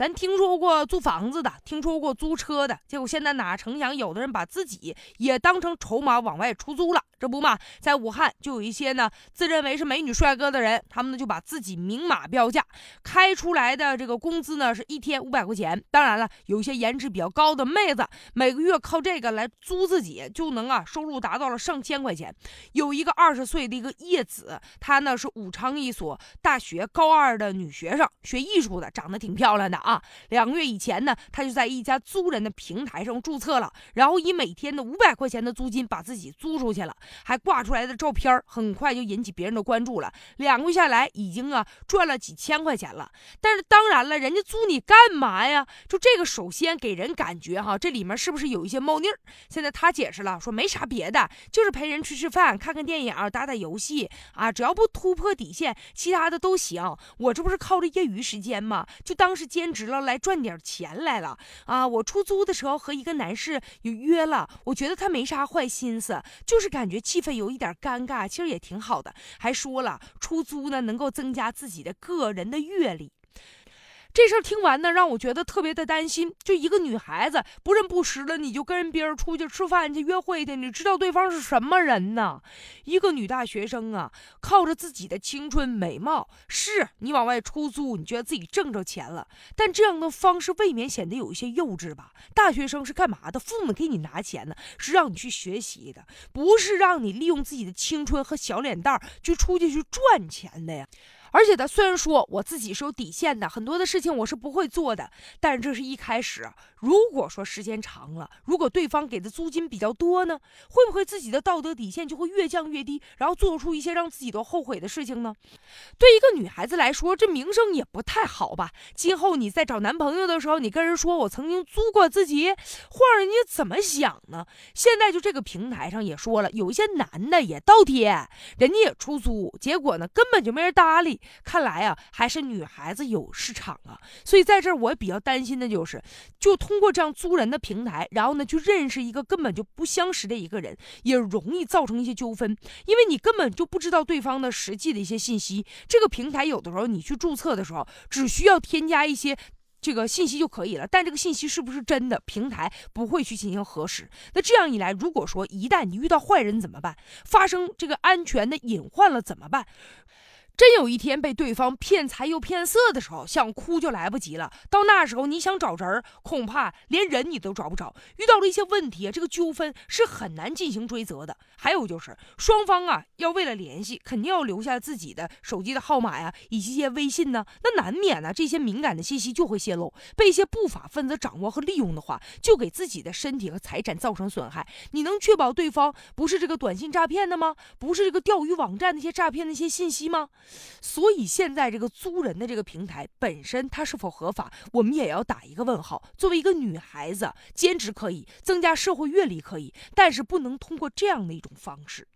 咱听说过租房子的，听说过租车的，结果现在哪成想，有的人把自己也当成筹码往外出租了。这不嘛，在武汉就有一些呢自认为是美女帅哥的人，他们呢就把自己明码标价，开出来的这个工资呢是一天五百块钱。当然了，有一些颜值比较高的妹子，每个月靠这个来租自己，就能啊收入达到了上千块钱。有一个二十岁的一个叶子，她呢是武昌一所大学高二的女学生，学艺术的，长得挺漂亮的啊。两个月以前呢，她就在一家租人的平台上注册了，然后以每天的五百块钱的租金把自己租出去了。还挂出来的照片很快就引起别人的关注了。两个月下来，已经啊赚了几千块钱了。但是当然了，人家租你干嘛呀？就这个，首先给人感觉哈，这里面是不是有一些猫腻儿？现在他解释了，说没啥别的，就是陪人去吃饭、看看电影、打打游戏啊，只要不突破底线，其他的都行。我这不是靠着业余时间嘛？就当是兼职了，来赚点钱来了啊。我出租的时候和一个男士有约了，我觉得他没啥坏心思，就是感觉。气氛有一点尴尬，其实也挺好的。还说了，出租呢能够增加自己的个人的阅历。这事儿听完呢，让我觉得特别的担心。就一个女孩子不认不识的，你就跟别人出去吃饭去约会去，你知道对方是什么人呢？一个女大学生啊，靠着自己的青春美貌，是你往外出租，你觉得自己挣着钱了，但这样的方式未免显得有一些幼稚吧？大学生是干嘛的？父母给你拿钱呢，是让你去学习的，不是让你利用自己的青春和小脸蛋儿去出去去赚钱的呀。而且他虽然说我自己是有底线的，很多的事情我是不会做的，但是这是一开始。如果说时间长了，如果对方给的租金比较多呢，会不会自己的道德底线就会越降越低，然后做出一些让自己都后悔的事情呢？对一个女孩子来说，这名声也不太好吧？今后你在找男朋友的时候，你跟人说我曾经租过自己，会让人家怎么想呢？现在就这个平台上也说了，有一些男的也倒贴，人家也出租，结果呢根本就没人搭理。看来啊，还是女孩子有市场啊。所以在这儿我比较担心的就是，就。通过这样租人的平台，然后呢，去认识一个根本就不相识的一个人，也容易造成一些纠纷，因为你根本就不知道对方的实际的一些信息。这个平台有的时候你去注册的时候，只需要添加一些这个信息就可以了，但这个信息是不是真的，平台不会去进行核实。那这样一来，如果说一旦你遇到坏人怎么办？发生这个安全的隐患了怎么办？真有一天被对方骗财又骗色的时候，想哭就来不及了。到那时候，你想找人，恐怕连人你都找不着。遇到了一些问题，这个纠纷是很难进行追责的。还有就是双方啊，要为了联系，肯定要留下自己的手机的号码呀，以及一些微信呢。那难免呢，这些敏感的信息就会泄露，被一些不法分子掌握和利用的话，就给自己的身体和财产造成损害。你能确保对方不是这个短信诈骗的吗？不是这个钓鱼网站那些诈骗那些信息吗？所以现在这个租人的这个平台本身它是否合法，我们也要打一个问号。作为一个女孩子，兼职可以，增加社会阅历可以，但是不能通过这样的一种方式。